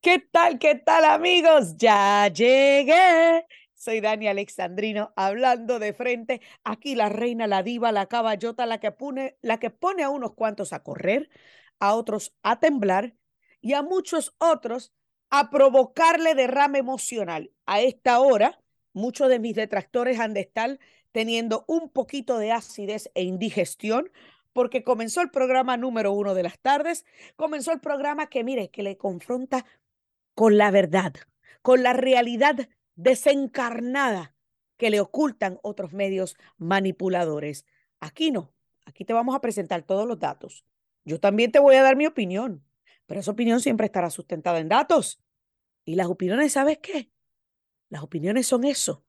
¿Qué tal, qué tal, amigos? Ya llegué. Soy Dani Alexandrino hablando de frente. Aquí la reina, la diva, la caballota, la que pone, la que pone a unos cuantos a correr, a otros a temblar y a muchos otros a provocarle derrame emocional. A esta hora, muchos de mis detractores han de estar teniendo un poquito de acidez e indigestión porque comenzó el programa número uno de las tardes, comenzó el programa que, mire, que le confronta con la verdad, con la realidad desencarnada que le ocultan otros medios manipuladores. Aquí no, aquí te vamos a presentar todos los datos. Yo también te voy a dar mi opinión, pero esa opinión siempre estará sustentada en datos. Y las opiniones, ¿sabes qué? Las opiniones son eso.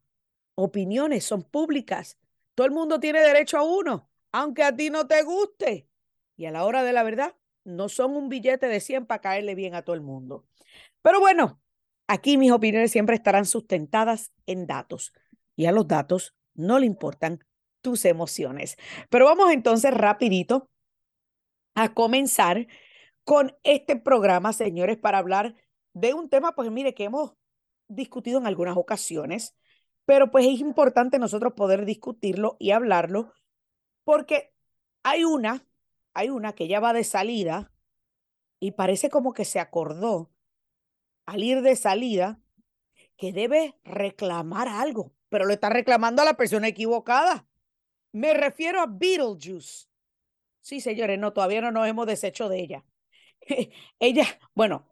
Opiniones son públicas. Todo el mundo tiene derecho a uno, aunque a ti no te guste. Y a la hora de la verdad, no son un billete de 100 para caerle bien a todo el mundo. Pero bueno, aquí mis opiniones siempre estarán sustentadas en datos y a los datos no le importan tus emociones. Pero vamos entonces rapidito a comenzar con este programa, señores, para hablar de un tema, pues mire, que hemos discutido en algunas ocasiones, pero pues es importante nosotros poder discutirlo y hablarlo, porque hay una, hay una que ya va de salida y parece como que se acordó al ir de salida que debe reclamar algo, pero lo está reclamando a la persona equivocada. Me refiero a Beetlejuice. Sí, señores, no, todavía no nos hemos deshecho de ella. ella, bueno,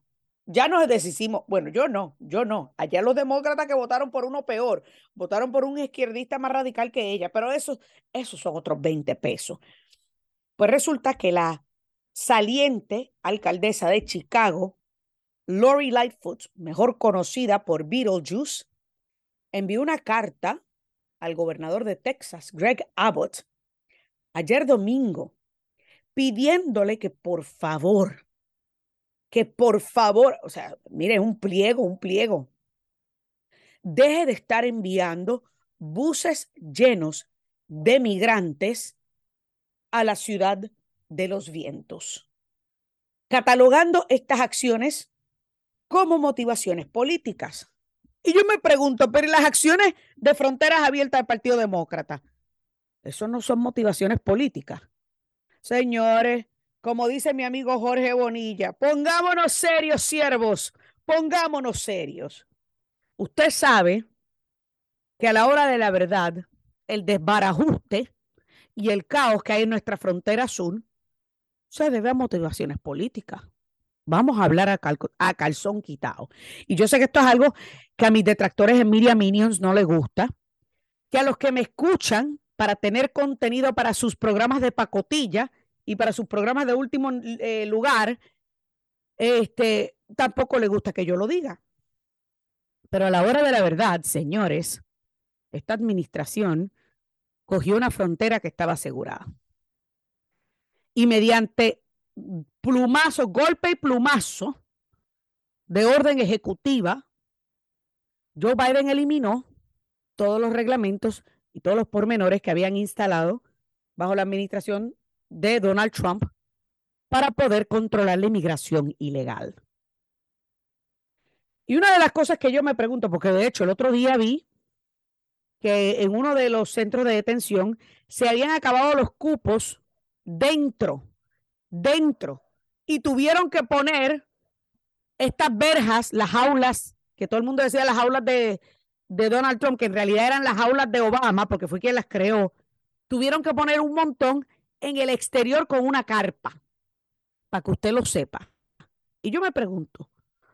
ya nos deshicimos, bueno, yo no, yo no. Allá los demócratas que votaron por uno peor, votaron por un izquierdista más radical que ella, pero esos, esos son otros 20 pesos. Pues resulta que la saliente alcaldesa de Chicago, Lori Lightfoot, mejor conocida por Beetlejuice, envió una carta al gobernador de Texas, Greg Abbott, ayer domingo, pidiéndole que por favor, que por favor, o sea, mire, un pliego, un pliego, deje de estar enviando buses llenos de migrantes a la ciudad de los vientos, catalogando estas acciones como motivaciones políticas. Y yo me pregunto, pero las acciones de fronteras abiertas del Partido Demócrata? Eso no son motivaciones políticas. Señores, como dice mi amigo Jorge Bonilla, pongámonos serios, siervos, pongámonos serios. Usted sabe que a la hora de la verdad, el desbarajuste y el caos que hay en nuestra frontera sur se debe a motivaciones políticas. Vamos a hablar a, calzón quitado. Y yo sé que esto es algo que a mis detractores en Media Minions no les gusta, que a los que me escuchan para tener contenido para sus programas de pacotilla y para sus programas de último eh, lugar, este, tampoco les gusta que yo lo diga. Pero a la hora de la verdad, señores, esta administración cogió una frontera que estaba asegurada. Y mediante plumazo, golpe y plumazo de orden ejecutiva, Joe Biden eliminó todos los reglamentos y todos los pormenores que habían instalado bajo la administración de Donald Trump para poder controlar la inmigración ilegal. Y una de las cosas que yo me pregunto, porque de hecho el otro día vi que en uno de los centros de detención se habían acabado los cupos dentro dentro y tuvieron que poner estas verjas, las jaulas, que todo el mundo decía las jaulas de, de Donald Trump, que en realidad eran las jaulas de Obama, porque fue quien las creó, tuvieron que poner un montón en el exterior con una carpa, para que usted lo sepa. Y yo me pregunto,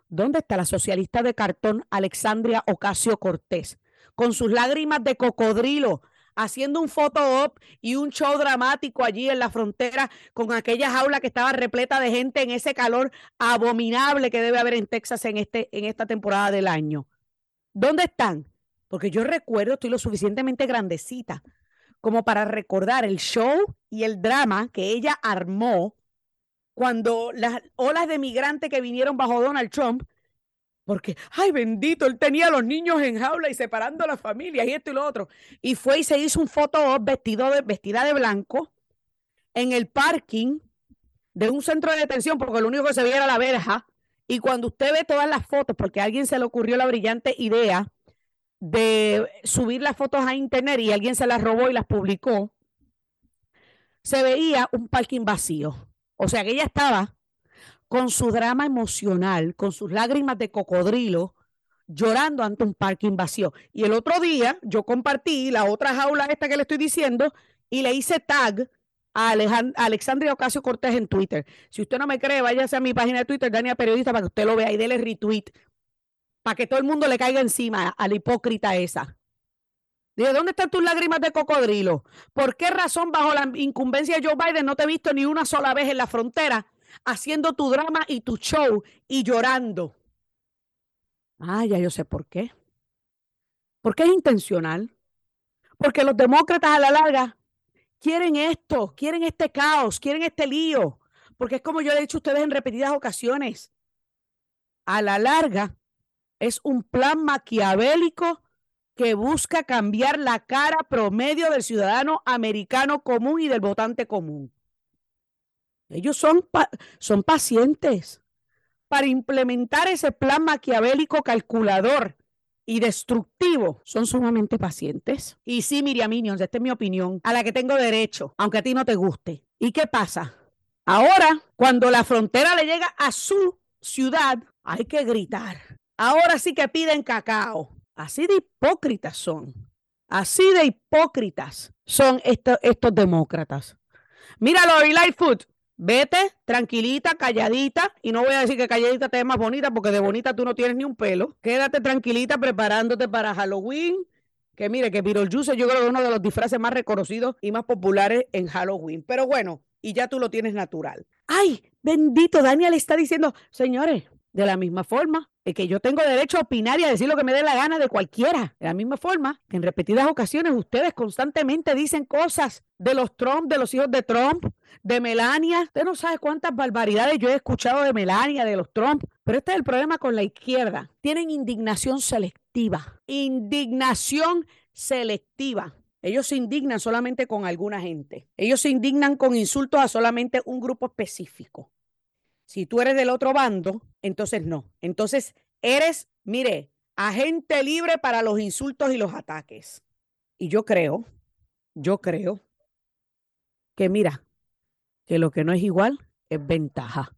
¿dónde está la socialista de cartón Alexandria Ocasio Cortés? Con sus lágrimas de cocodrilo, haciendo un photo op y un show dramático allí en la frontera con aquella jaula que estaba repleta de gente en ese calor abominable que debe haber en Texas en, este, en esta temporada del año. ¿Dónde están? Porque yo recuerdo, estoy lo suficientemente grandecita como para recordar el show y el drama que ella armó cuando las olas de migrantes que vinieron bajo Donald Trump porque, ay, bendito, él tenía a los niños en jaula y separando a las familias y esto y lo otro. Y fue y se hizo un foto vestido de, vestida de blanco en el parking de un centro de detención, porque lo único que se veía era la verja Y cuando usted ve todas las fotos, porque a alguien se le ocurrió la brillante idea de subir las fotos a internet y alguien se las robó y las publicó, se veía un parking vacío. O sea que ella estaba con su drama emocional, con sus lágrimas de cocodrilo, llorando ante un parking vacío. Y el otro día yo compartí la otra jaula esta que le estoy diciendo y le hice tag a, Alexandria Ocasio Cortés en Twitter. Si usted no me cree, váyase a mi página de Twitter, Dania Periodista, para que usted lo vea y déle retweet, para que todo el mundo le caiga encima a la hipócrita esa. Dije, ¿dónde están tus lágrimas de cocodrilo? ¿Por qué razón bajo la incumbencia de Joe Biden no te he visto ni una sola vez en la frontera haciendo tu drama y tu show y llorando? Ah, ya yo sé por qué. Porque es intencional. Porque los demócratas a la larga quieren esto, quieren este caos, quieren este lío. Porque es como yo le he dicho a ustedes en repetidas ocasiones. A la larga es un plan maquiavélico que busca cambiar la cara promedio del ciudadano americano común y del votante común. Ellos son, son pacientes para implementar ese plan maquiavélico calculador y destructivo son sumamente pacientes. Y sí, Miriam Minions, esta es mi opinión, a la que tengo derecho, aunque a ti no te guste. ¿Y qué pasa? Ahora, cuando la frontera le llega a su ciudad, hay que gritar. Ahora sí que piden cacao. Así de hipócritas son. Así de hipócritas son estos, estos demócratas. Míralo, Lightfoot. Vete tranquilita, calladita, y no voy a decir que calladita te es más bonita, porque de bonita tú no tienes ni un pelo. Quédate tranquilita preparándote para Halloween. Que mire, que Beetlejuice yo creo que es uno de los disfraces más reconocidos y más populares en Halloween. Pero bueno, y ya tú lo tienes natural. ¡Ay! Bendito, Daniel está diciendo, señores, de la misma forma que yo tengo derecho a opinar y a decir lo que me dé la gana de cualquiera. De la misma forma que en repetidas ocasiones ustedes constantemente dicen cosas de los Trump, de los hijos de Trump, de Melania. Usted no sabe cuántas barbaridades yo he escuchado de Melania, de los Trump. Pero este es el problema con la izquierda. Tienen indignación selectiva. Indignación selectiva. Ellos se indignan solamente con alguna gente. Ellos se indignan con insultos a solamente un grupo específico. Si tú eres del otro bando, entonces no. Entonces eres, mire, agente libre para los insultos y los ataques. Y yo creo, yo creo que mira, que lo que no es igual es ventaja.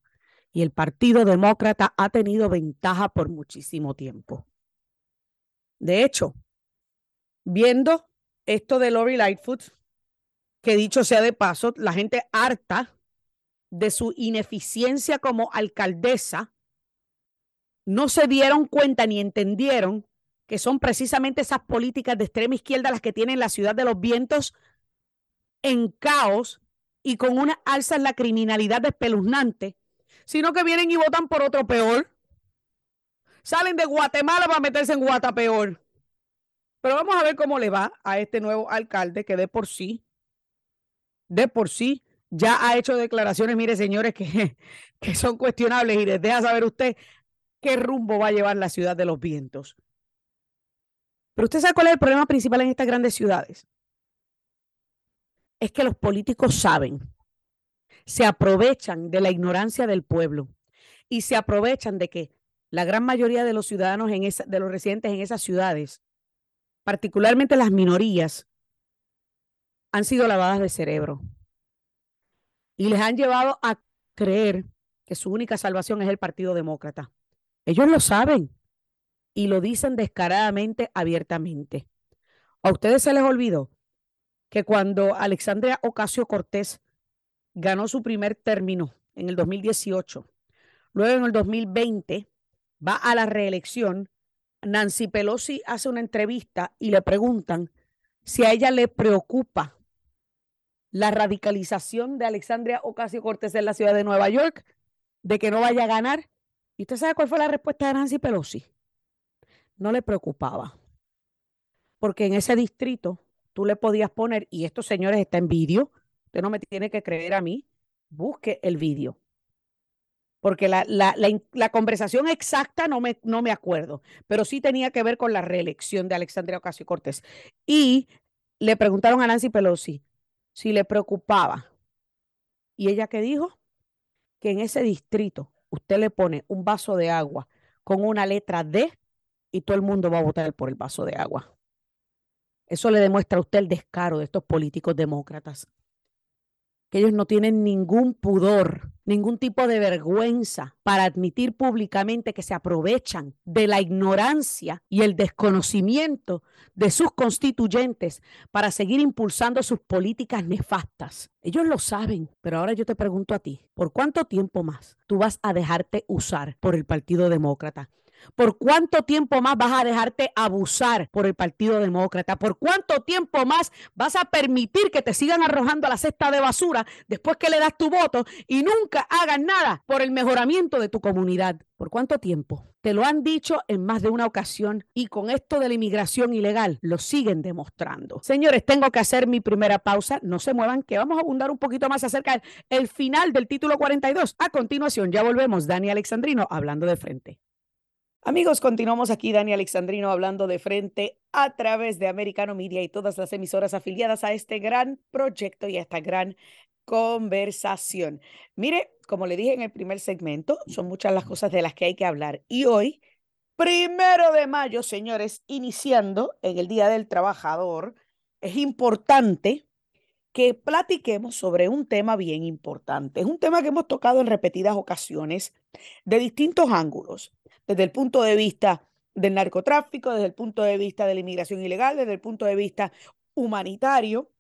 Y el Partido Demócrata ha tenido ventaja por muchísimo tiempo. De hecho, viendo esto de Lori Lightfoot, que dicho sea de paso, la gente harta de su ineficiencia como alcaldesa, no se dieron cuenta ni entendieron que son precisamente esas políticas de extrema izquierda las que tienen la ciudad de los vientos en caos y con una alza en la criminalidad espeluznante, sino que vienen y votan por otro peor. Salen de Guatemala para meterse en Guatapeor. Pero vamos a ver cómo le va a este nuevo alcalde que de por sí, de por sí, ya ha hecho declaraciones, mire señores, que, que son cuestionables y les deja saber usted qué rumbo va a llevar la ciudad de los vientos. Pero usted sabe cuál es el problema principal en estas grandes ciudades. Es que los políticos saben, se aprovechan de la ignorancia del pueblo y se aprovechan de que la gran mayoría de los ciudadanos, en esa, de los residentes en esas ciudades, particularmente las minorías, han sido lavadas de cerebro y les han llevado a creer que su única salvación es el Partido Demócrata. Ellos lo saben y lo dicen descaradamente, abiertamente. A ustedes se les olvidó que cuando Alexandria Ocasio Cortés ganó su primer término en el 2018, luego en el 2020 va a la reelección, Nancy Pelosi hace una entrevista y le preguntan si a ella le preocupa la radicalización de Alexandria Ocasio Cortés en la ciudad de Nueva York, de que no vaya a ganar. ¿Y usted sabe cuál fue la respuesta de Nancy Pelosi? No le preocupaba. Porque en ese distrito tú le podías poner, y estos señores está en vídeo, usted no me tiene que creer a mí, busque el vídeo. Porque la, la, la, conversación exacta no me, no me acuerdo, pero sí tenía que ver con la reelección de Alexandria Ocasio Cortés. Y le preguntaron a Nancy Pelosi, si le preocupaba. ¿Y ella qué dijo? Que en ese distrito usted le pone un vaso de agua con una letra D y todo el mundo va a votar por el vaso de agua. Eso le demuestra a usted el descaro de estos políticos demócratas ellos no tienen ningún pudor, ningún tipo de vergüenza para admitir públicamente que se aprovechan de la ignorancia y el desconocimiento de sus constituyentes para seguir impulsando sus políticas nefastas. Ellos lo saben, pero ahora yo te pregunto a ti, ¿por cuánto tiempo más tú vas a dejarte usar por el Partido Demócrata? ¿Por cuánto tiempo más vas a dejarte abusar por el Partido Demócrata? ¿Por cuánto tiempo más vas a permitir que te sigan arrojando a la cesta de basura después que le das tu voto y nunca hagas nada por el mejoramiento de tu comunidad? ¿Por cuánto tiempo? Te lo han dicho en más de una ocasión y con esto de la inmigración ilegal lo siguen demostrando. Señores, tengo que hacer mi primera pausa. No se muevan, que vamos a abundar un poquito más acerca del final del título 42. A continuación, ya volvemos. Dani Alexandrino hablando de frente. Amigos, continuamos aquí, Dani Alexandrino, hablando de frente a través de Americano Media y todas las emisoras afiliadas a este gran proyecto y a esta gran conversación. Mire, como le dije en el primer segmento, son muchas las cosas de las que hay que hablar. Y hoy, primero de mayo, señores, iniciando en el Día del Trabajador, es importante que platiquemos sobre un tema bien importante. Es un tema que hemos tocado en repetidas ocasiones de distintos ángulos desde el punto de vista del narcotráfico, desde el punto de vista de la inmigración ilegal, desde el punto de vista humanitario.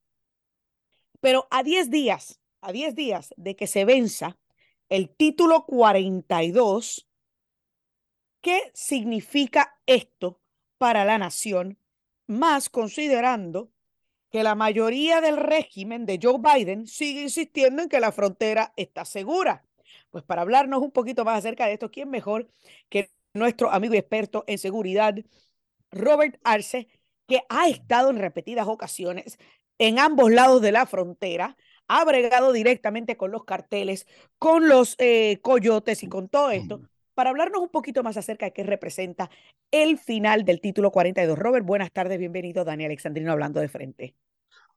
Pero a 10 días, a 10 días de que se venza el título 42, ¿qué significa esto para la nación? Más considerando que la mayoría del régimen de Joe Biden sigue insistiendo en que la frontera está segura. Pues para hablarnos un poquito más acerca de esto, ¿quién mejor que nuestro amigo y experto en seguridad, Robert Arce, que ha estado en repetidas ocasiones en ambos lados de la frontera, ha bregado directamente con los carteles, con los eh, coyotes y con todo esto, para hablarnos un poquito más acerca de qué representa el final del título 42. Robert, buenas tardes, bienvenido, Dani Alexandrino, hablando de frente.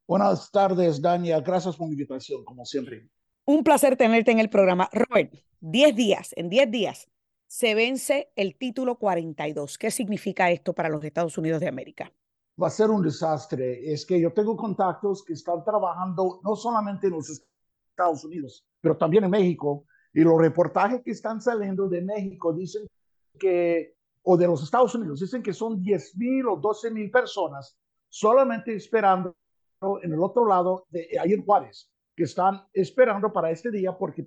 Buenas tardes, Dania. Gracias por la invitación, como siempre. Un placer tenerte en el programa. Robert, 10 días, en 10 días se vence el título 42. ¿Qué significa esto para los Estados Unidos de América? Va a ser un desastre. Es que yo tengo contactos que están trabajando no solamente en los Estados Unidos, pero también en México. Y los reportajes que están saliendo de México dicen que, o de los Estados Unidos, dicen que son 10 mil o 12 mil personas solamente esperando en el otro lado de ahí en Juárez que están esperando para este día porque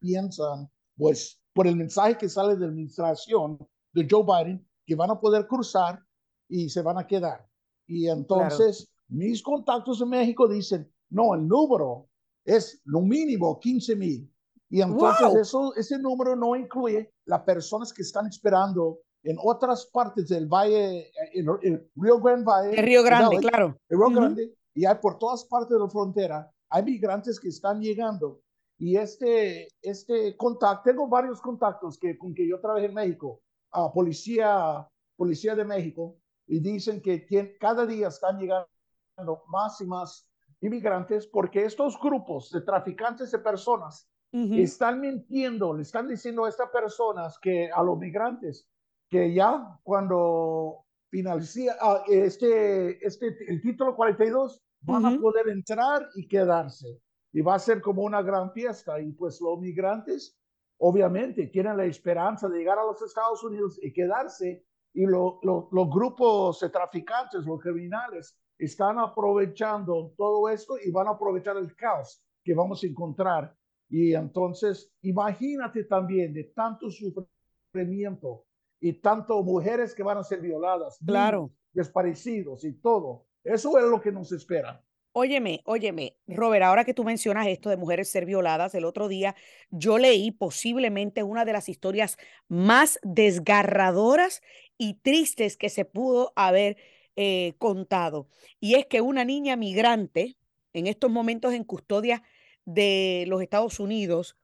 piensan, pues, por el mensaje que sale de la administración de Joe Biden, que van a poder cruzar y se van a quedar. Y entonces, mis contactos en México dicen, no, el número es lo mínimo 15 mil. Y entonces eso, ese número no incluye las personas que están esperando en otras partes del valle, en el Río Grande Valle. El Río Grande, claro. El Río Grande. Y hay por todas partes de la frontera hay migrantes que están llegando y este, este contacto, tengo varios contactos que, con que yo trabajé en México, a policía, policía de México, y dicen que cada día están llegando más y más inmigrantes porque estos grupos de traficantes de personas están mintiendo, le están diciendo a estas personas que a los migrantes que ya cuando finaliza ah, este, este, el título 42 van a poder entrar y quedarse. Y va a ser como una gran fiesta. Y pues los migrantes, obviamente, tienen la esperanza de llegar a los Estados Unidos y quedarse. Y los grupos de traficantes, los criminales, están aprovechando todo esto y van a aprovechar el caos que vamos a encontrar. Y entonces, imagínate también de tanto sufrimiento y tanto mujeres que van a ser violadas, claro. desparecidos y todo. Eso es lo que nos espera. Óyeme, óyeme, Robert, ahora que tú mencionas esto de mujeres ser violadas, el otro día yo leí posiblemente una de las historias más desgarradoras y tristes que se pudo haber eh, contado. Y es que una niña migrante, en estos momentos en custodia de los Estados Unidos,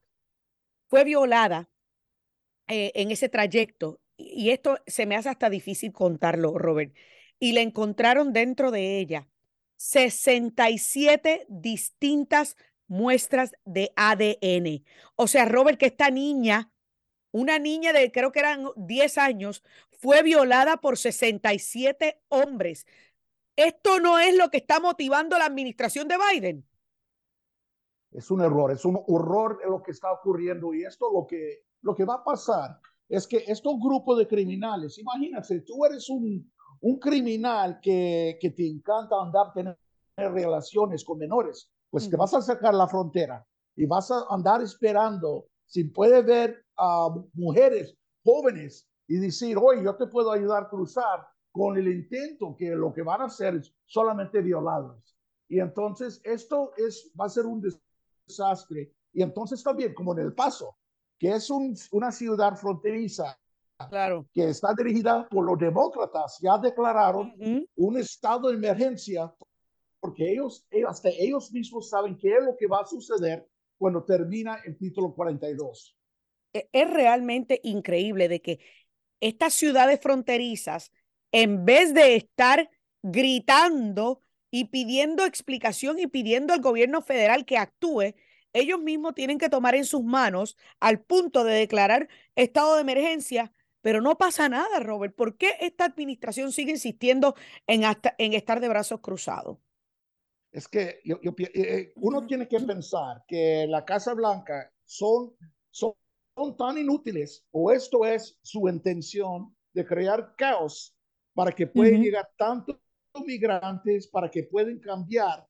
fue violada eh, en ese trayecto. Y esto se me hace hasta difícil contarlo, Robert y le encontraron dentro de ella 67 distintas muestras de ADN. O sea, Robert, que esta niña una niña de creo que eran 10 años, fue violada por 67 hombres. ¿Esto no es lo que está motivando la administración de Biden? Es un error, es un horror lo que está ocurriendo y esto lo que, lo que va a pasar es que estos grupos de criminales, imagínate, tú eres un, un criminal que, que te encanta andar, tener relaciones con menores, pues te vas a sacar la frontera y vas a andar esperando si puede ver a mujeres jóvenes y decir, oye, yo te puedo ayudar a cruzar con el intento que lo que van a hacer es solamente violados. Y entonces esto es, va a ser un desastre. Y entonces también, como en El Paso, que es un, una ciudad fronteriza, claro. que está dirigida por los demócratas, ya declararon un estado de emergencia porque ellos, hasta ellos mismos saben qué es lo que va a suceder cuando termina el título 42. E, es realmente increíble de que estas ciudades fronterizas en vez de estar gritando y pidiendo explicación y pidiendo al gobierno federal que actúe, ellos mismos tienen que tomar en sus manos al punto de declarar estado de emergencia, pero no pasa nada, Robert. ¿Por qué esta administración sigue insistiendo en, en estar de brazos cruzados? Es que yo, eh, eh, uno tiene que pensar que la Casa Blanca son, son, son tan inútiles, o esto es su intención de crear caos para que puedan llegar tantos migrantes, para que puedan cambiar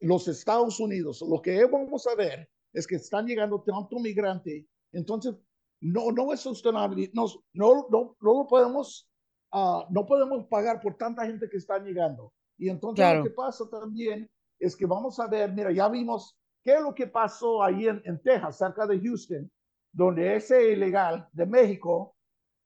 los Estados Unidos. Lo que vamos a ver es que están llegando tanto migrante, entonces no, no es sostenible, no, no, no, no podemos, uh, no podemos pagar por tanta gente que está llegando. Y entonces lo que pasa también es que vamos a ver, mira, ya vimos qué es lo que pasó ahí en, en Texas, cerca de Houston, donde ese ilegal de México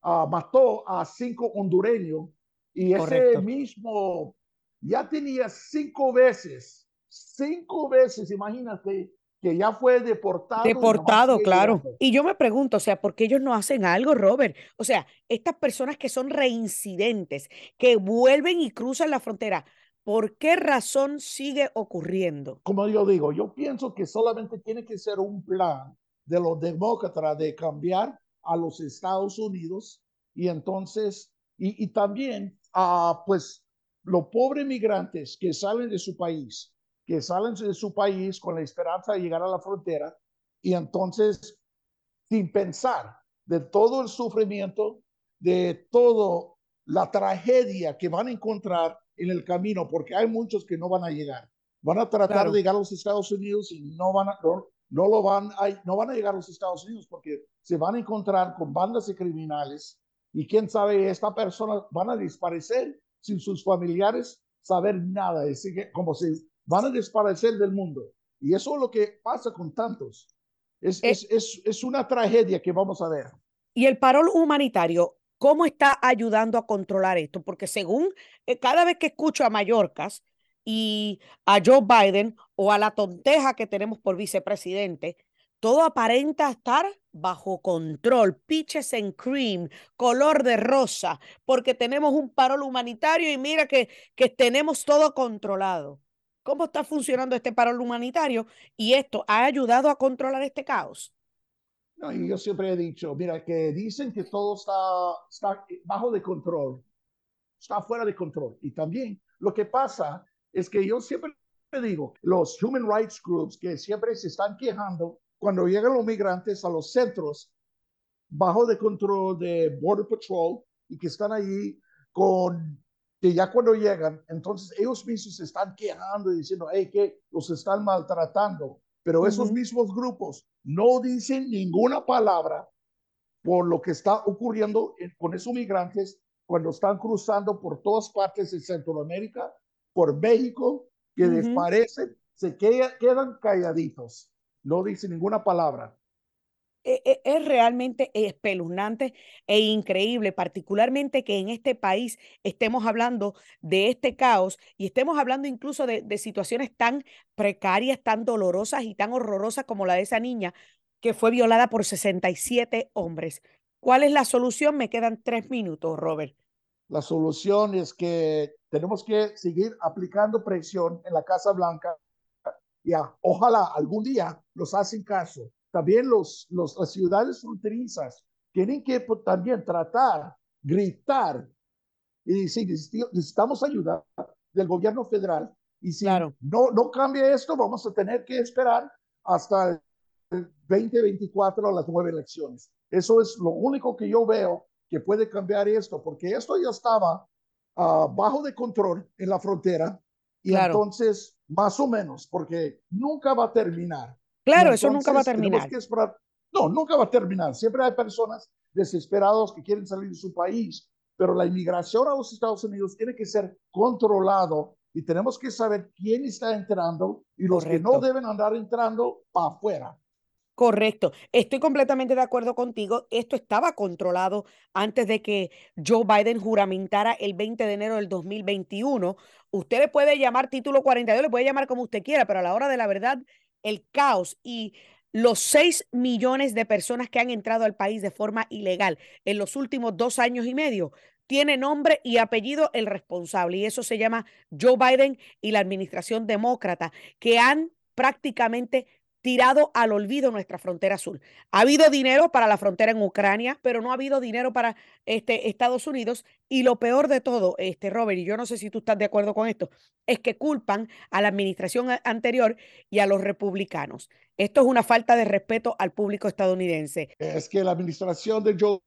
uh, mató a cinco hondureños y ese mismo ya tenía cinco veces, cinco veces, imagínate, que ya fue deportado. Deportado, claro. Y yo me pregunto, o sea, ¿por qué ellos no hacen algo, Robert? O sea, estas personas que son reincidentes, que vuelven y cruzan la frontera, ¿por qué razón sigue ocurriendo? Como yo digo, yo pienso que solamente tiene que ser un plan de los demócratas de cambiar a los Estados Unidos y entonces, y, y también a pues los pobres migrantes que salen de su país, que salen de su país con la esperanza de llegar a la frontera y entonces sin pensar de todo el sufrimiento, de toda la tragedia que van a encontrar en el camino, porque hay muchos que no van a llegar. Van a tratar de llegar a los Estados Unidos y no van a, no, no, lo van a, no van a llegar a los Estados Unidos porque se van a encontrar con bandas de criminales y quién sabe, esta persona van a desaparecer sin sus familiares saber nada, es decir, como si van a desaparecer del mundo. Y eso es lo que pasa con tantos. Es, eh es, es, es una tragedia que vamos a ver. Y el parol humanitario, ¿cómo está ayudando a controlar esto? Porque según eh, cada vez que escucho a Mallorcas y a Joe Biden o a la tonteja que tenemos por vicepresidente, todo aparenta estar bajo control, pitches and cream, color de rosa, porque tenemos un parol humanitario y mira que, que tenemos todo controlado. ¿Cómo está funcionando este parol humanitario? Y esto ha ayudado a controlar este caos. No, y yo siempre he dicho, mira, que dicen que todo está, está bajo de control, está fuera de control. Y también lo que pasa es que yo siempre digo, los human rights groups que siempre se están quejando cuando llegan los migrantes a los centros bajo de control de Border Patrol y que están allí con que ya cuando llegan, entonces ellos mismos se están quejando y diciendo, hey, que los están maltratando, pero esos mismos grupos no dicen ninguna palabra por lo que está ocurriendo con esos migrantes cuando están cruzando por todas partes de Centroamérica, por México, que desaparecen, se quedan calladitos. No dice ninguna palabra. E, e, es realmente espeluznante e increíble, particularmente que en este país estemos hablando de este caos y estemos hablando incluso de, de, situaciones tan precarias, tan dolorosas y tan horrorosas como la de esa niña que fue violada por 67 hombres. ¿Cuál es la solución? Me quedan tres minutos, Robert. La solución es que tenemos que seguir aplicando presión en la Casa Blanca ya, ojalá algún día los hacen caso. También los, los, las ciudades fronterizas tienen que también tratar, gritar y decir, necesitamos ayuda del gobierno federal. Y si no, no cambia esto, vamos a tener que esperar hasta el 2024 las nueve elecciones. Eso es lo único que yo veo que puede cambiar esto, porque esto ya estaba uh, bajo de control en la frontera y entonces, más o menos, porque nunca va a terminar. Claro, eso nunca va a terminar. no, nunca va a terminar. Siempre hay personas desesperadas que quieren salir de su país, pero la inmigración a los Estados Unidos tiene que ser controlado y tenemos que saber quién está entrando y los que no deben andar entrando para afuera. Correcto. Estoy completamente de acuerdo contigo. Esto estaba controlado antes de que Joe Biden juramentara el 20 de enero del 2021. Usted le puede llamar título 42, le puede llamar como usted quiera, pero a la hora de la verdad, el caos y los 6 millones de personas que han entrado al país de forma ilegal en los últimos dos años y medio tiene nombre y apellido el responsable y eso se llama Joe Biden y la administración demócrata que han prácticamente tirado al olvido nuestra frontera sur. Ha habido dinero para la frontera en Ucrania, pero no ha habido dinero para este, Estados Unidos. Y lo peor de todo, este, Robert, y yo no sé si tú estás de acuerdo con esto, es que culpan a la administración anterior y a los republicanos. Esto es una falta de respeto al público estadounidense. Es que la administración de Joe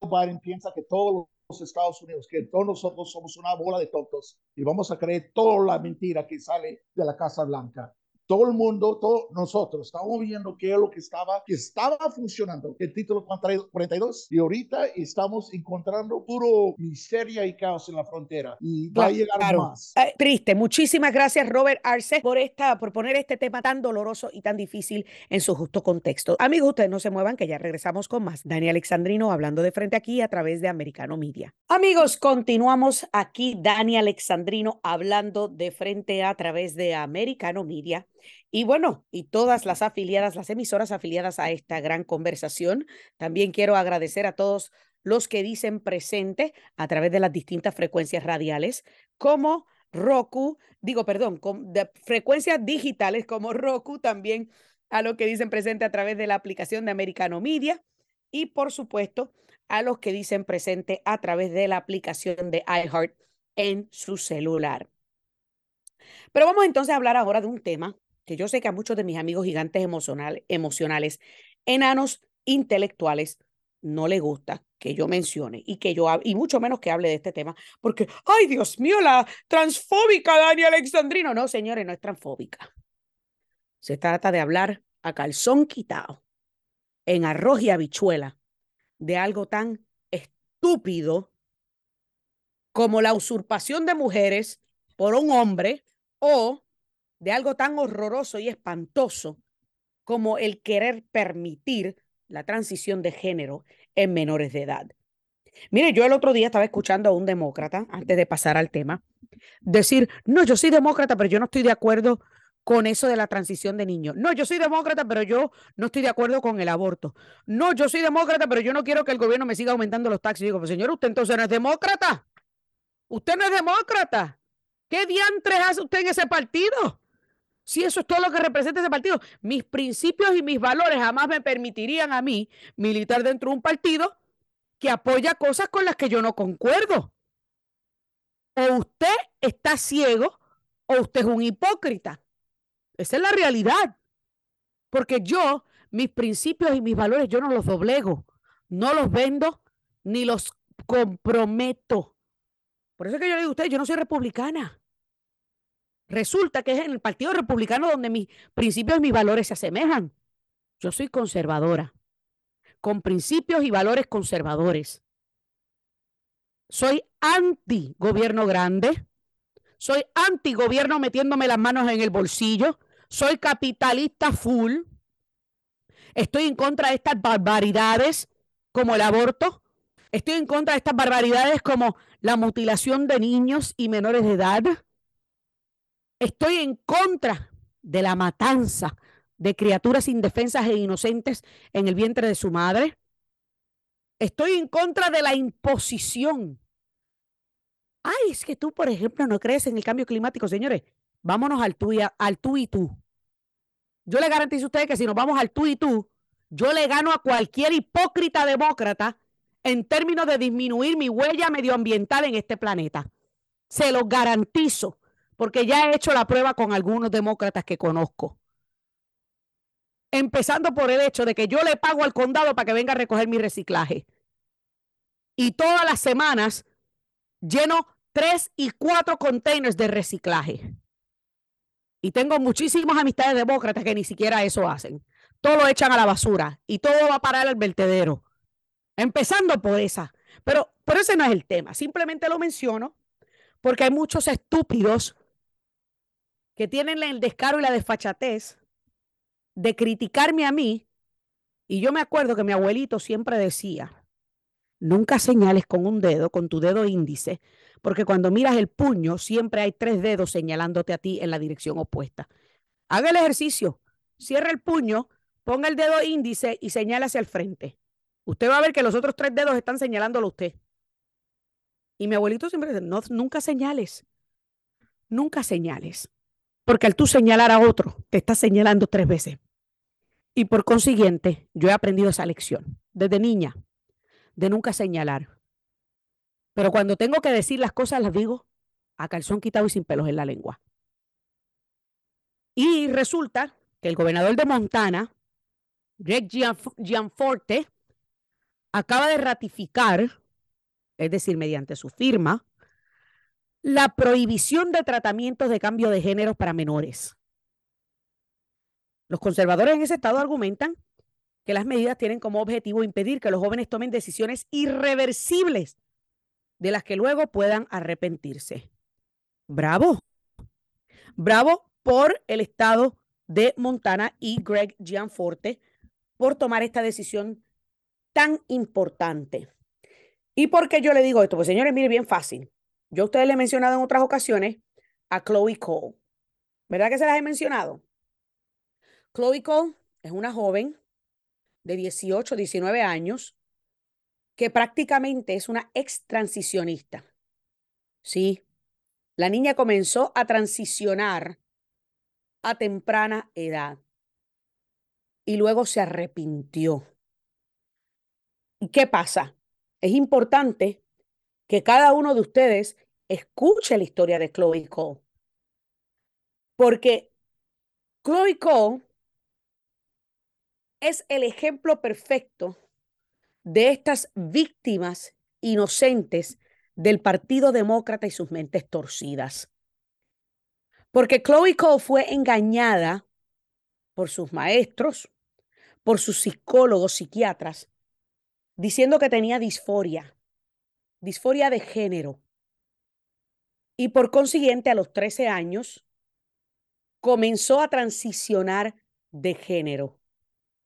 Biden piensa que todos los Estados Unidos, que todos nosotros somos una bola de tontos y vamos a creer toda la mentira que sale de la Casa Blanca todo el mundo, todos nosotros estamos viendo qué es lo que estaba, que estaba funcionando, el título 42, y ahorita estamos encontrando puro miseria y caos en la frontera y va a llegar más. Eh, triste. Muchísimas gracias, Robert Arce, por, esta, por poner este tema tan doloroso y tan difícil en su justo contexto. Amigos, ustedes no se muevan, que ya regresamos con más. Dani Alexandrino hablando de frente aquí a través de Americano Media. Amigos, continuamos aquí. Dani Alexandrino hablando de frente a través de Americano Media. Y bueno, y todas las afiliadas, las emisoras afiliadas a esta gran conversación. También quiero agradecer a todos los que dicen presente a través de las distintas frecuencias radiales, como Roku, digo, perdón, de frecuencias digitales como Roku, también a los que dicen presente a través de la aplicación de Americano Media y por supuesto a los que dicen presente a través de la aplicación de iHeart en su celular. Pero vamos entonces a hablar ahora de un tema que yo sé que a muchos de mis amigos gigantes emocionales, enanos intelectuales, no le gusta que yo mencione y que yo y mucho menos que hable de este tema, porque, ay Dios mío, la transfóbica Dani Alexandrino. No, señores, no es transfóbica. Se trata de hablar a calzón quitado, en arroz y habichuela, de algo tan estúpido como la usurpación de mujeres por un hombre o de algo tan horroroso y espantoso como el querer permitir la transición de género en menores de edad. Mire, yo el otro día estaba escuchando a un demócrata, antes de pasar al tema, decir, no, yo soy demócrata, pero yo no estoy de acuerdo con eso de la transición de niños. No, yo soy demócrata, pero yo no estoy de acuerdo con el aborto. No, yo soy demócrata, pero yo no quiero que el gobierno me siga aumentando los taxis. Digo, pues señor, usted entonces no es demócrata. Usted no es demócrata. ¿Qué diantres hace usted en ese partido? Si eso es todo lo que representa ese partido, mis principios y mis valores jamás me permitirían a mí militar dentro de un partido que apoya cosas con las que yo no concuerdo. O usted está ciego o usted es un hipócrita. Esa es la realidad. Porque yo, mis principios y mis valores, yo no los doblego, no los vendo ni los comprometo. Por eso es que yo le digo a usted, yo no soy republicana. Resulta que es en el Partido Republicano donde mis principios y mis valores se asemejan. Yo soy conservadora, con principios y valores conservadores. Soy anti gobierno grande. Soy anti gobierno metiéndome las manos en el bolsillo. Soy capitalista full. Estoy en contra de estas barbaridades como el aborto. Estoy en contra de estas barbaridades como la mutilación de niños y menores de edad. Estoy en contra de la matanza de criaturas indefensas e inocentes en el vientre de su madre. Estoy en contra de la imposición. Ay, es que tú, por ejemplo, no crees en el cambio climático, señores. Vámonos al tú y, al tú y tú. Yo le garantizo a ustedes que si nos vamos al tú y tú, yo le gano a cualquier hipócrita demócrata en términos de disminuir mi huella medioambiental en este planeta. Se lo garantizo, porque ya he hecho la prueba con algunos demócratas que conozco. Empezando por el hecho de que yo le pago al condado para que venga a recoger mi reciclaje. Y todas las semanas lleno tres y cuatro containers de reciclaje. Y tengo muchísimas amistades demócratas que ni siquiera eso hacen. Todo lo echan a la basura y todo va a parar al vertedero. Empezando por esa. Pero, pero ese no es el tema. Simplemente lo menciono porque hay muchos estúpidos que tienen el descaro y la desfachatez de criticarme a mí. Y yo me acuerdo que mi abuelito siempre decía, nunca señales con un dedo, con tu dedo índice, porque cuando miras el puño siempre hay tres dedos señalándote a ti en la dirección opuesta. Haga el ejercicio, cierra el puño, ponga el dedo índice y señala hacia el frente. Usted va a ver que los otros tres dedos están señalándolo a usted. Y mi abuelito siempre dice, no, nunca señales, nunca señales, porque al tú señalar a otro, te estás señalando tres veces. Y por consiguiente, yo he aprendido esa lección desde niña, de nunca señalar. Pero cuando tengo que decir las cosas, las digo a calzón quitado y sin pelos en la lengua. Y resulta que el gobernador de Montana, Greg Gianforte, acaba de ratificar, es decir, mediante su firma, la prohibición de tratamientos de cambio de género para menores. Los conservadores en ese estado argumentan que las medidas tienen como objetivo impedir que los jóvenes tomen decisiones irreversibles de las que luego puedan arrepentirse. Bravo. Bravo por el estado de Montana y Greg Gianforte por tomar esta decisión tan importante. ¿Y por qué yo le digo esto? Pues señores, mire, bien fácil. Yo a ustedes les he mencionado en otras ocasiones a Chloe Cole. ¿Verdad que se las he mencionado? Chloe Cole es una joven de 18, 19 años que prácticamente es una ex transicionista. Sí, la niña comenzó a transicionar a temprana edad y luego se arrepintió. ¿Y qué pasa? Es importante que cada uno de ustedes escuche la historia de Chloe Cole. Porque Chloe Cole es el ejemplo perfecto de estas víctimas inocentes del Partido Demócrata y sus mentes torcidas. Porque Chloe Cole fue engañada por sus maestros, por sus psicólogos, psiquiatras, diciendo que tenía disforia, disforia de género. Y por consiguiente, a los 13 años, comenzó a transicionar de género.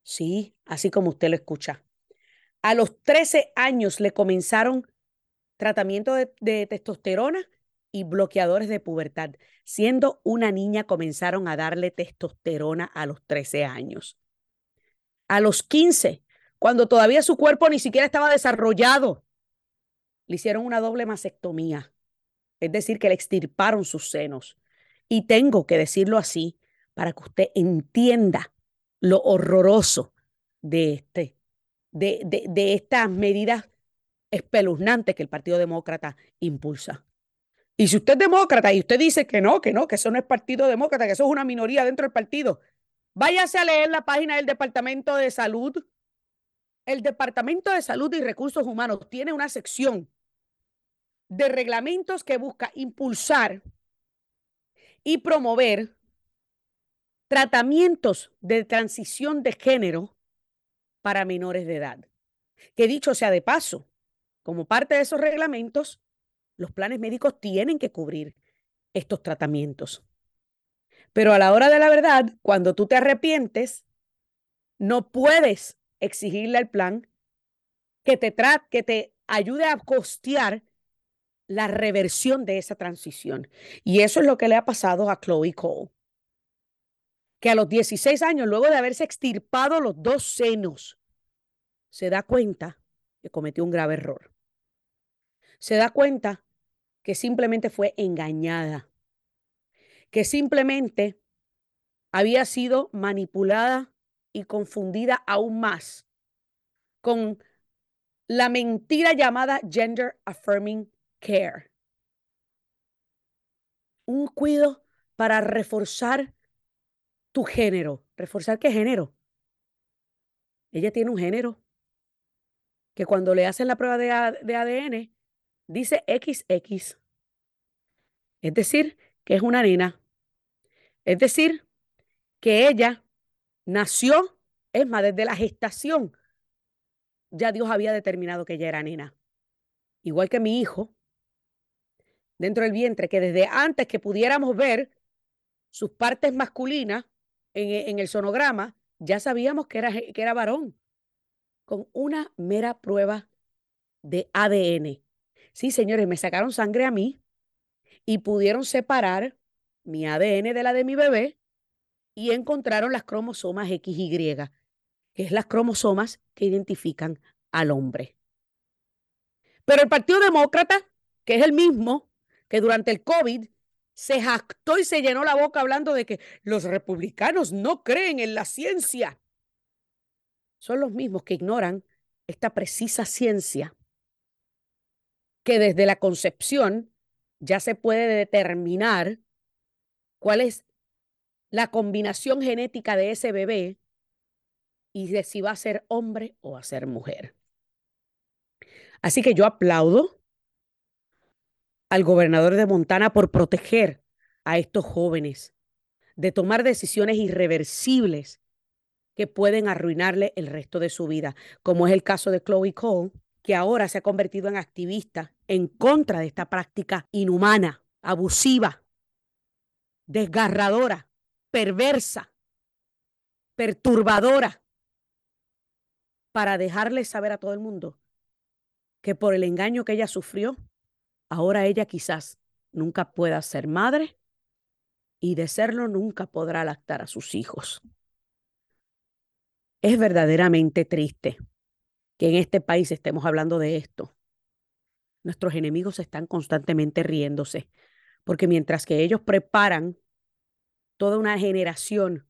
Sí, así como usted lo escucha. A los 13 años le comenzaron tratamiento de, testosterona y bloqueadores de pubertad. Siendo una niña comenzaron a darle testosterona a los 13 años. A los 15, cuando todavía su cuerpo ni siquiera estaba desarrollado, le hicieron una doble mastectomía. Es decir, que le extirparon sus senos. Y tengo que decirlo así para que usted entienda lo horroroso de este de, estas medidas espeluznantes que el Partido Demócrata impulsa. Y si usted es demócrata y usted dice que no, que no, que eso no es Partido Demócrata, que eso es una minoría dentro del partido, váyase a leer la página del Departamento de Salud. El Departamento de Salud y Recursos Humanos tiene una sección de reglamentos que busca impulsar y promover tratamientos de transición de género para menores de edad. Que dicho sea de paso, como parte de esos reglamentos, los planes médicos tienen que cubrir estos tratamientos. Pero a la hora de la verdad, cuando tú te arrepientes, no puedes exigirle al plan que te, que te ayude a costear la reversión de esa transición. Y eso es lo que le ha pasado a Chloe Cole que a los 16 años, luego de haberse extirpado los dos senos, se da cuenta que cometió un grave error. Se da cuenta que simplemente fue engañada, que simplemente había sido manipulada y confundida aún más con la mentira llamada Gender Affirming Care. Un cuido para reforzar tu género. ¿Reforzar qué género? Ella tiene un género que cuando le hacen la prueba de, ADN dice XX. Es decir, que es una nena. Es decir, que ella nació, es más, desde la gestación, ya Dios había determinado que ella era nena. Igual que mi hijo, dentro del vientre, que desde antes que pudiéramos ver sus partes masculinas en, el sonograma, ya sabíamos que era, que era varón, con una mera prueba de ADN. Sí, señores, me sacaron sangre a mí y pudieron separar mi ADN de la de mi bebé y encontraron las cromosomas XY, que es las cromosomas que identifican al hombre. Pero el Partido Demócrata, que es el mismo que durante el COVID se jactó y se llenó la boca hablando de que los republicanos no creen en la ciencia, son los mismos que ignoran esta precisa ciencia que desde la concepción ya se puede determinar cuál es la combinación genética de ese bebé y de si va a ser hombre o a ser mujer. Así que yo aplaudo al gobernador de Montana por proteger a estos jóvenes de tomar decisiones irreversibles que pueden arruinarle el resto de su vida, como es el caso de Chloe Cole, que ahora se ha convertido en activista en contra de esta práctica inhumana, abusiva, desgarradora, perversa, perturbadora, para dejarle saber a todo el mundo que por el engaño que ella sufrió, ahora ella quizás nunca pueda ser madre y de serlo nunca podrá lactar a sus hijos. Es verdaderamente triste que en este país estemos hablando de esto. Nuestros enemigos están constantemente riéndose, porque mientras que ellos preparan toda una generación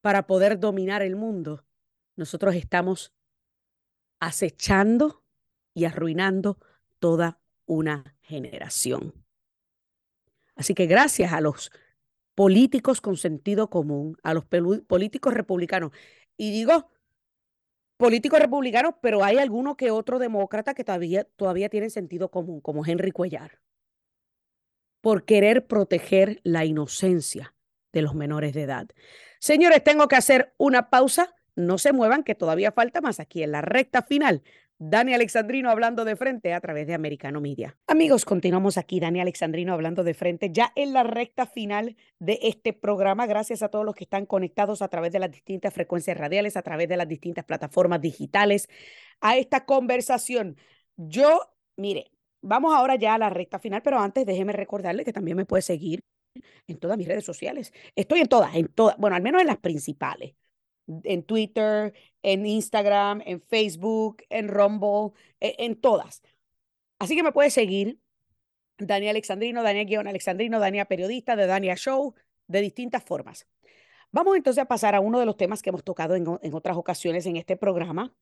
para poder dominar el mundo, nosotros estamos acechando y arruinando toda una generación. Así que gracias a los políticos con sentido común, a los políticos republicanos, y digo políticos republicanos, pero hay alguno que otro demócrata que todavía, todavía sentido común, como Henry Cuellar, por querer proteger la inocencia de los menores de edad. Señores, tengo que hacer una pausa. No se muevan, que todavía falta más aquí en la recta final Dani Alexandrino hablando de frente a través de Americano Media. Amigos, continuamos aquí, Dani Alexandrino hablando de frente, ya en la recta final de este programa. Gracias a todos los que están conectados a través de las distintas frecuencias radiales, a través de las distintas plataformas digitales, a esta conversación. Yo, mire, vamos ahora ya a la recta final, pero antes déjeme recordarle que también me puede seguir en todas mis redes sociales. Estoy en todas, en todas, bueno, al menos en las principales en Twitter, en Instagram, en Facebook, en Rumble, e, en, todas. Así que me puedes seguir, Daniel Alexandrino, Daniel Guión Alexandrino, Daniel Periodista, de Daniel Show, de distintas formas. Vamos entonces a pasar a uno de los temas que hemos tocado en, en otras ocasiones en este programa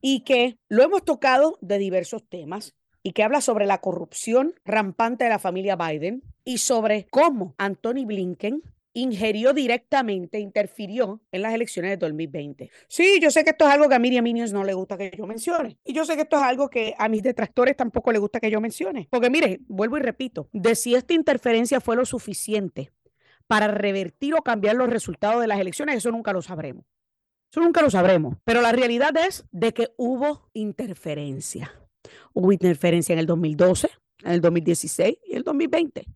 y que lo hemos tocado de diversos temas y que habla sobre la corrupción rampante de la familia Biden y sobre cómo Anthony Blinken ingerió directamente, interfirió en las elecciones de 2020. Sí, yo sé que esto es algo que a Miriam Minions no le gusta que yo mencione. Y yo sé que esto es algo que a mis detractores tampoco le gusta que yo mencione. Porque mire, vuelvo y repito, de si esta interferencia fue lo suficiente para revertir o cambiar los resultados de las elecciones, eso nunca lo sabremos. Eso nunca lo sabremos. Pero la realidad es de que hubo interferencia. Hubo interferencia en el 2012, en el 2016 y el 2020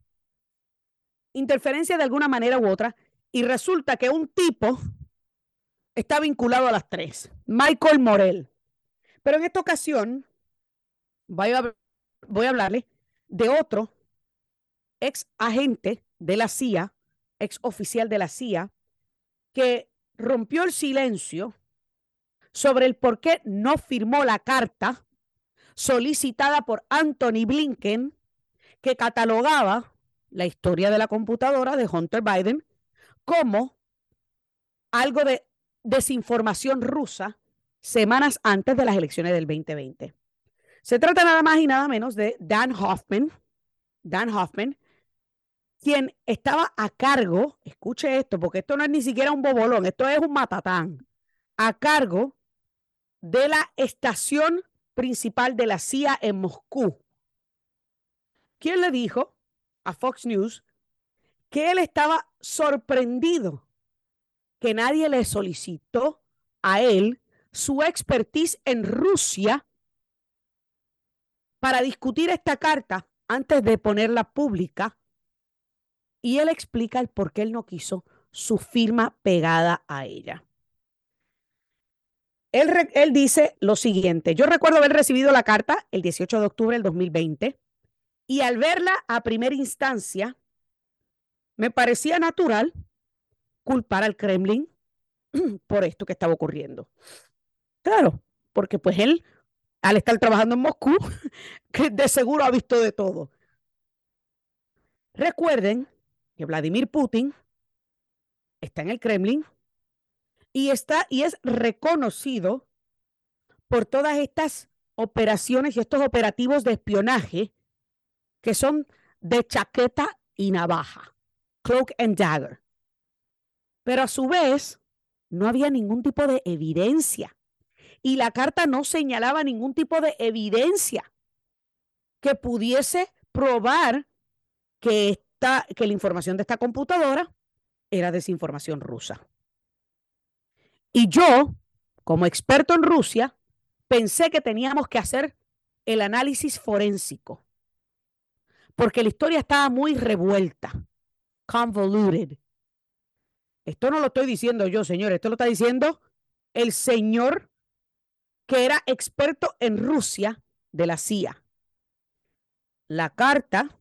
interferencia de alguna manera u otra y resulta que un tipo está vinculado a las tres, Michael Morel. Pero en esta ocasión voy a, voy a hablarle de otro ex agente de la CIA, ex oficial de la CIA, que rompió el silencio sobre el por qué no firmó la carta solicitada por Anthony Blinken que catalogaba la historia de la computadora de Hunter Biden como algo de desinformación rusa semanas antes de las elecciones del 2020. Se trata nada más y nada menos de Dan Hoffman, Dan Hoffman, quien estaba a cargo, escuche esto, porque esto no es ni siquiera un bobolón, esto es un matatán, a cargo de la estación principal de la CIA en Moscú. ¿Quién le dijo a Fox News que él estaba sorprendido que nadie le solicitó a él su expertise en Rusia para discutir esta carta antes de ponerla pública y él explica el por qué él no quiso su firma pegada a ella. Él, él, dice lo siguiente, yo recuerdo haber recibido la carta el 18 de octubre del 2020 y al verla a primera instancia, me parecía natural culpar al Kremlin por esto que estaba ocurriendo. Claro, porque pues él, al estar trabajando en Moscú, que de seguro ha visto de todo. Recuerden que Vladimir Putin está en el Kremlin y está y es reconocido por todas estas operaciones y estos operativos de espionaje que son de chaqueta y navaja, cloak and dagger. Pero a su vez, no había ningún tipo de evidencia y la carta no señalaba ningún tipo de evidencia que pudiese probar que que la información de esta computadora era desinformación rusa. Y yo, como experto en Rusia, pensé que teníamos que hacer el análisis forénsico, porque la historia estaba muy revuelta, convoluted. Esto no lo estoy diciendo yo, señor, esto lo está diciendo el señor que era experto en Rusia de la CIA. La carta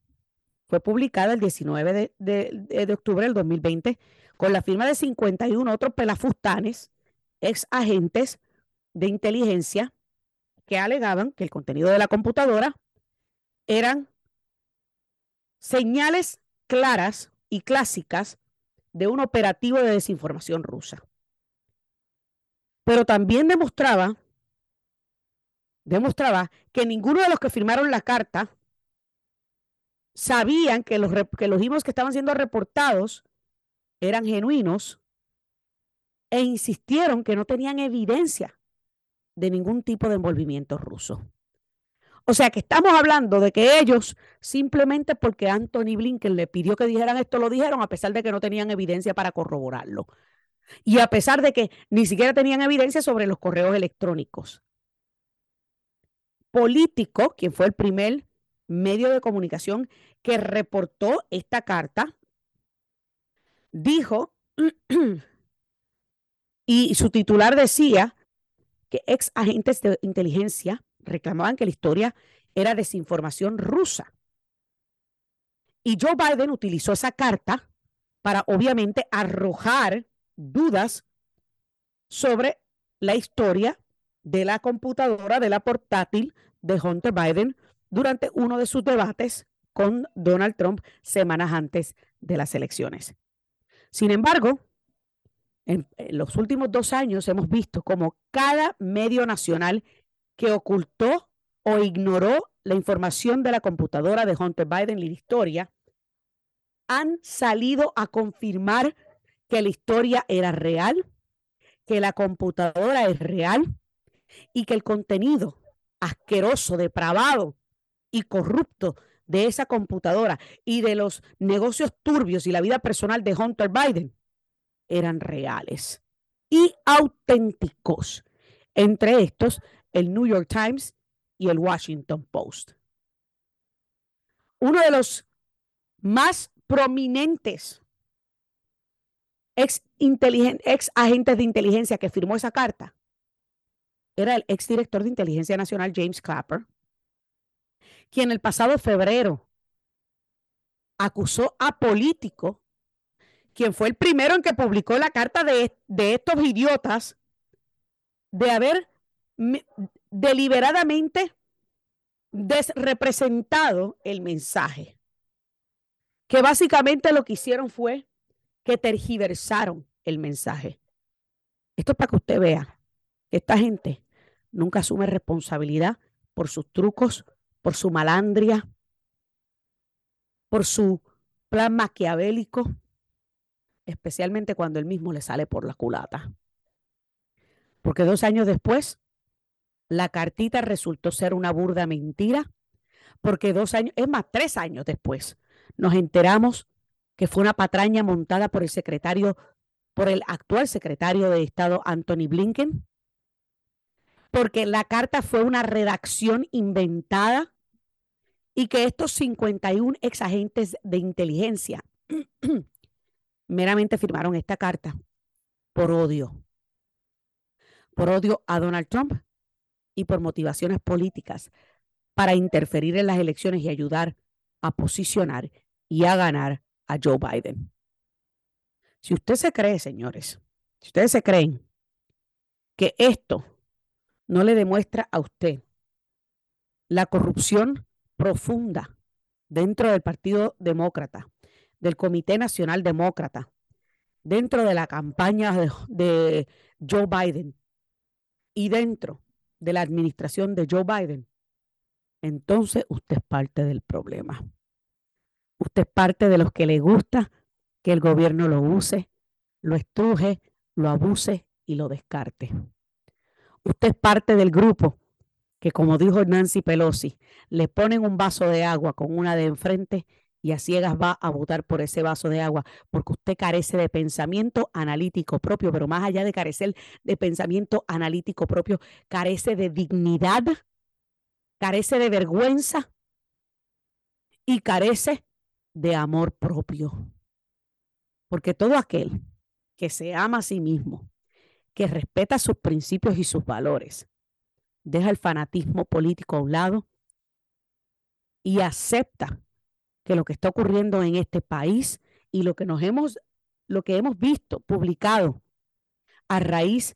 fue publicada el 19 de, octubre del 2020 con la firma de 51 otros pelafustanes, ex agentes de inteligencia, que alegaban que el contenido de la computadora eran señales claras y clásicas de un operativo de desinformación rusa. Pero también demostraba, demostraba que ninguno de los que firmaron la carta sabían que los, que los que estaban siendo reportados eran genuinos e insistieron que no tenían evidencia de ningún tipo de envolvimiento ruso. O sea que estamos hablando de que ellos, simplemente porque Anthony Blinken le pidió que dijeran esto, lo dijeron, a pesar de que no tenían evidencia para corroborarlo. Y a pesar de que ni siquiera tenían evidencia sobre los correos electrónicos. Político, quien fue el primer medio de comunicación que reportó esta carta, dijo, y su titular decía que ex agentes de inteligencia reclamaban que la historia era desinformación rusa. Y Joe Biden utilizó esa carta para obviamente arrojar dudas sobre la historia de la computadora, de la portátil de Hunter Biden durante uno de sus debates con Donald Trump semanas antes de las elecciones. Sin embargo, en, los últimos dos años hemos visto como cada medio nacional que ocultó o ignoró la información de la computadora de Hunter Biden y la historia han salido a confirmar que la historia era real, que la computadora es real y que el contenido asqueroso, depravado y corrupto de esa computadora y de los negocios turbios y la vida personal de Hunter Biden eran reales y auténticos. Entre estos, el New York Times y el Washington Post. Uno de los más prominentes ex, agentes de inteligencia que firmó esa carta era el ex director de inteligencia nacional James Clapper, quien el pasado febrero acusó a político, quien fue el primero en que publicó la carta de, de estos idiotas, de haber deliberadamente desrepresentado el mensaje. Que básicamente lo que hicieron fue que tergiversaron el mensaje. Esto es para que usted vea que esta gente nunca asume responsabilidad por sus trucos, por su malandria, por su plan maquiavélico, especialmente cuando él mismo le sale por la culata. Porque dos años después, la cartita resultó ser una burda mentira, porque dos años, es más, tres años después, nos enteramos que fue una patraña montada por el secretario, por el actual secretario de Estado Anthony Blinken, porque la carta fue una redacción inventada y que estos 51 ex agentes de inteligencia meramente firmaron esta carta por odio, por odio a Donald Trump y por motivaciones políticas para interferir en las elecciones y ayudar a posicionar y a ganar a Joe Biden. Si usted se cree, señores, si ustedes se creen que esto no le demuestra a usted la corrupción profunda dentro del Partido Demócrata, del Comité Nacional Demócrata, dentro de la campaña de, Joe Biden y dentro de la administración de Joe Biden, entonces usted es parte del problema. Usted es parte de los que le gusta que el gobierno lo use, lo estruje, lo abuse y lo descarte. Usted es parte del grupo que, como dijo Nancy Pelosi, le ponen un vaso de agua con una de enfrente y a ciegas va a votar por ese vaso de agua, porque usted carece de pensamiento analítico propio, pero más allá de carecer de pensamiento analítico propio, carece de dignidad, carece de vergüenza y carece de amor propio. Porque todo aquel que se ama a sí mismo, que respeta sus principios y sus valores, deja el fanatismo político a un lado y acepta que lo que está ocurriendo en este país y lo que nos hemos lo que hemos visto publicado a raíz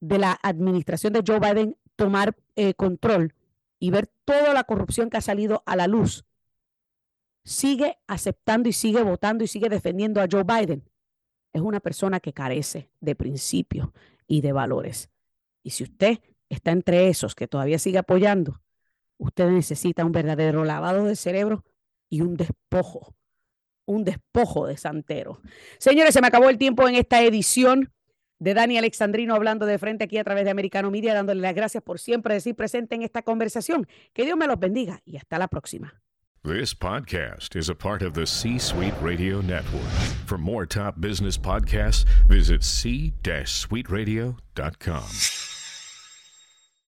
de la administración de Joe Biden tomar eh, control y ver toda la corrupción que ha salido a la luz, sigue aceptando y sigue votando y sigue defendiendo a Joe Biden, es una persona que carece de principios y de valores. Y si usted está entre esos que todavía sigue apoyando, usted necesita un verdadero lavado de cerebro y un despojo, un despojo de santero. Señores, se me acabó el tiempo en esta edición de Dani Alexandrino hablando de frente aquí a través de Americano Media, dándole las gracias por siempre decir presente en esta conversación. Que Dios me los bendiga y hasta la próxima. This podcast is a part of the C Suite Radio Network. For more top business podcasts, visit c-suiteradio.com.